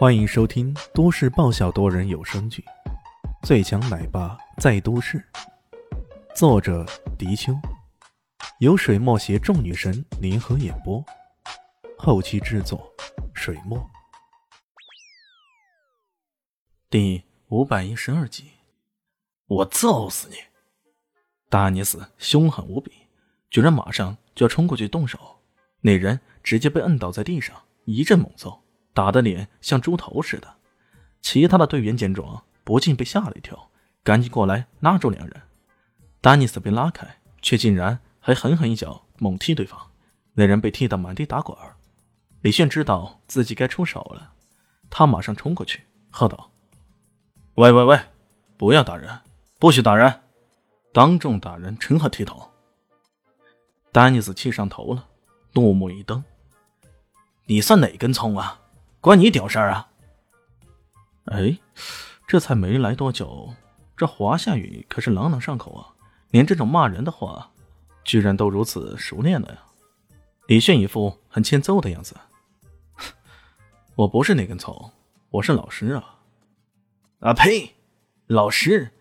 欢迎收听都市爆笑多人有声剧《最强奶爸在都市》，作者：迪秋，由水墨携众女神联合演播，后期制作：水墨。第五百一十二集，我揍死你！达尼斯凶狠无比，居然马上就要冲过去动手，那人直接被摁倒在地上，一阵猛揍。打的脸像猪头似的，其他的队员见状不禁被吓了一跳，赶紧过来拉住两人。丹尼斯被拉开，却竟然还狠狠一脚猛踢对方，那人被踢得满地打滚。李炫知道自己该出手了，他马上冲过去，喝道：“喂喂喂，不要打人，不许打人！当众打人，成何体统？”丹尼斯气上头了，怒目一瞪：“你算哪根葱啊？”关你屌事儿啊！哎，这才没来多久，这华夏语可是朗朗上口啊！连这种骂人的话，居然都如此熟练了呀！李炫一副很欠揍的样子。我不是那根葱，我是老师啊！啊呸！老师，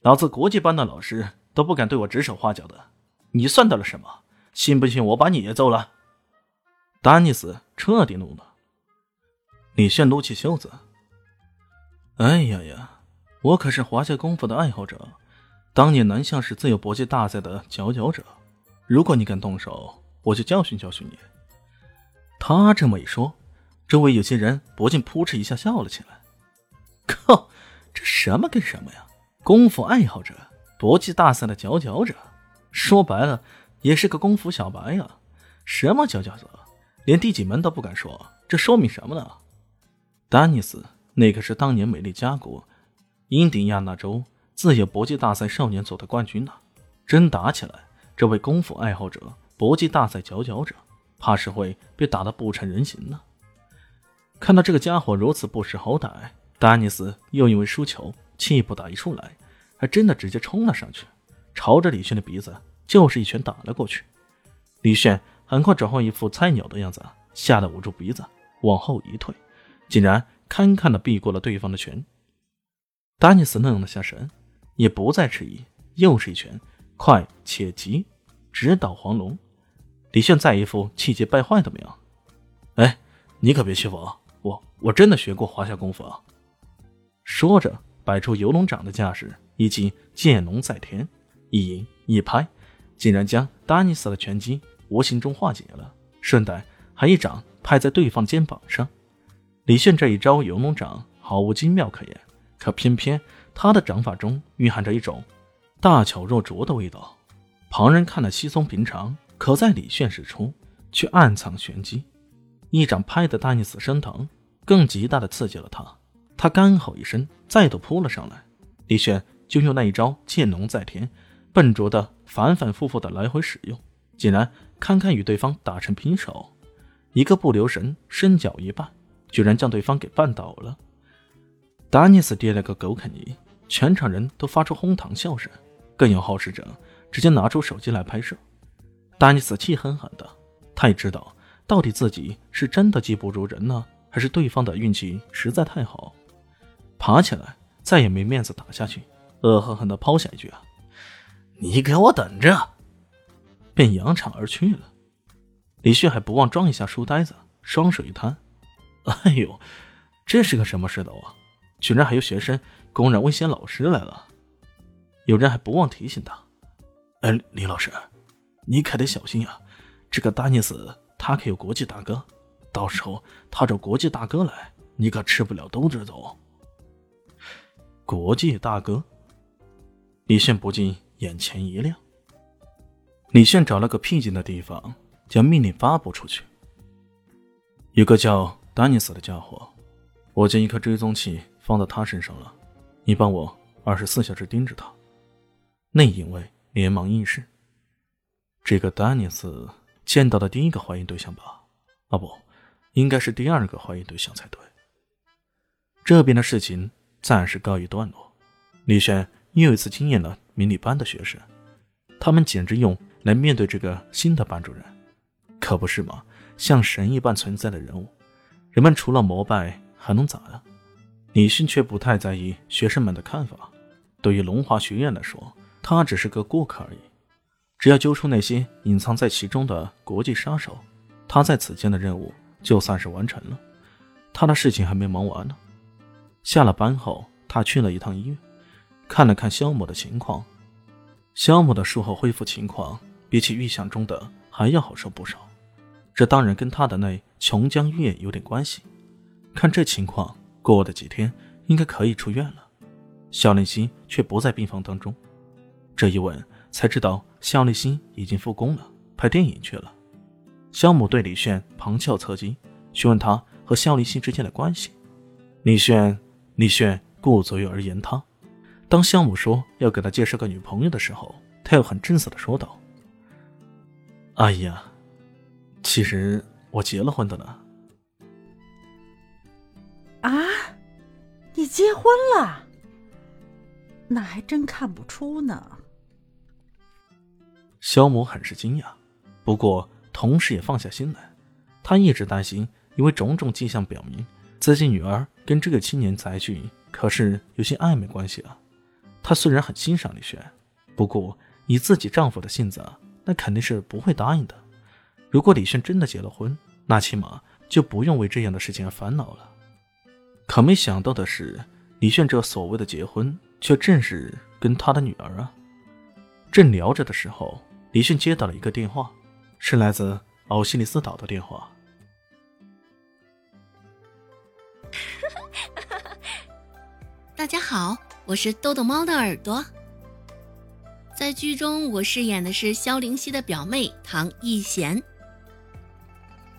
老子国际班的老师都不敢对我指手画脚的，你算得了什么？信不信我把你也揍了？丹尼斯彻底怒了。李炫撸起袖子：“哎呀呀，我可是华夏功夫的爱好者，当年南向是自由搏击大赛的佼佼者。如果你敢动手，我就教训教训你。”他这么一说，周围有些人不禁扑哧一下笑了起来。靠，这什么跟什么呀？功夫爱好者，搏击大赛的佼佼者，说白了也是个功夫小白呀。什么佼佼者，连第几门都不敢说，这说明什么呢？丹尼斯，那可是当年美丽加国印第亚纳州自由搏击大赛少年组的冠军呢。真打起来，这位功夫爱好者、搏击大赛佼佼者，怕是会被打得不成人形呢。看到这个家伙如此不识好歹，丹尼斯又因为输球气不打一处来，还真的直接冲了上去，朝着李炫的鼻子就是一拳打了过去。李炫很快转换一副菜鸟的样子，吓得捂住鼻子往后一退。竟然堪堪的避过了对方的拳，丹尼斯愣了下神，也不再迟疑，又是一拳，快且急，直捣黄龙。李炫再一副气急败坏的模样，哎，你可别欺负我，我我真的学过华夏功夫啊！说着，摆出游龙掌的架势，以及剑龙在天，一迎一拍，竟然将丹尼斯的拳击无形中化解了，顺带还一掌拍在对方肩膀上。李炫这一招游龙掌毫无精妙可言，可偏偏他的掌法中蕴含着一种大巧若拙的味道。旁人看了稀松平常，可在李炫使出却暗藏玄机。一掌拍得丹尼斯生疼，更极大的刺激了他。他干吼一声，再度扑了上来。李炫就用那一招剑龙在天，笨拙的反反复复的来回使用，竟然堪堪与对方打成平手。一个不留神，身脚一绊。居然将对方给绊倒了，达尼斯跌了个狗啃泥，全场人都发出哄堂笑声，更有好事者直接拿出手机来拍摄。达尼斯气狠狠的，他也知道到底自己是真的技不如人呢，还是对方的运气实在太好。爬起来，再也没面子打下去，恶狠狠地抛下一句：“啊，你给我等着！”便扬长而去了。李旭还不忘装一下书呆子，双手一摊。哎呦，这是个什么世道啊！居然还有学生公然威胁老师来了。有人还不忘提醒他：“哎，李老师，你可得小心呀！这个丹尼斯他可有国际大哥，到时候他找国际大哥来，你可吃不了兜着走。”国际大哥，李炫不禁眼前一亮。李炫找了个僻静的地方，将命令发布出去。有个叫……丹尼斯的家伙，我将一颗追踪器放到他身上了，你帮我二十四小时盯着他。内应卫连忙应是。这个丹尼斯见到的第一个怀疑对象吧？啊，不，应该是第二个怀疑对象才对。这边的事情暂时告一段落。李轩又一次惊艳了迷你班的学生，他们简直用来面对这个新的班主任，可不是吗？像神一般存在的人物。人们除了膜拜，还能咋呀？李迅却不太在意学生们的看法。对于龙华学院来说，他只是个过客而已。只要揪出那些隐藏在其中的国际杀手，他在此间的任务就算是完成了。他的事情还没忙完呢。下了班后，他去了一趟医院，看了看肖某的情况。肖某的术后恢复情况比起预想中的还要好受不少。这当然跟他的那琼浆玉液有点关系。看这情况，过的几天应该可以出院了。肖立新却不在病房当中。这一问才知道，肖立新已经复工了，拍电影去了。肖母对李炫旁敲侧击，询问他和肖立新之间的关系。李炫，李炫顾左右而言他。当肖母说要给他介绍个女朋友的时候，他又很正色的说道：“哎呀。”其实我结了婚的呢。啊，你结婚了？那还真看不出呢。肖母很是惊讶，不过同时也放下心来。他一直担心，因为种种迹象表明，自己女儿跟这个青年才俊，可是有些暧昧关系啊。她虽然很欣赏李轩，不过以自己丈夫的性子，那肯定是不会答应的。如果李炫真的结了婚，那起码就不用为这样的事情而烦恼了。可没想到的是，李炫这所谓的结婚，却正是跟他的女儿啊。正聊着的时候，李炫接到了一个电话，是来自奥西里斯岛的电话。大家好，我是豆豆猫的耳朵。在剧中，我饰演的是萧灵溪的表妹唐艺贤。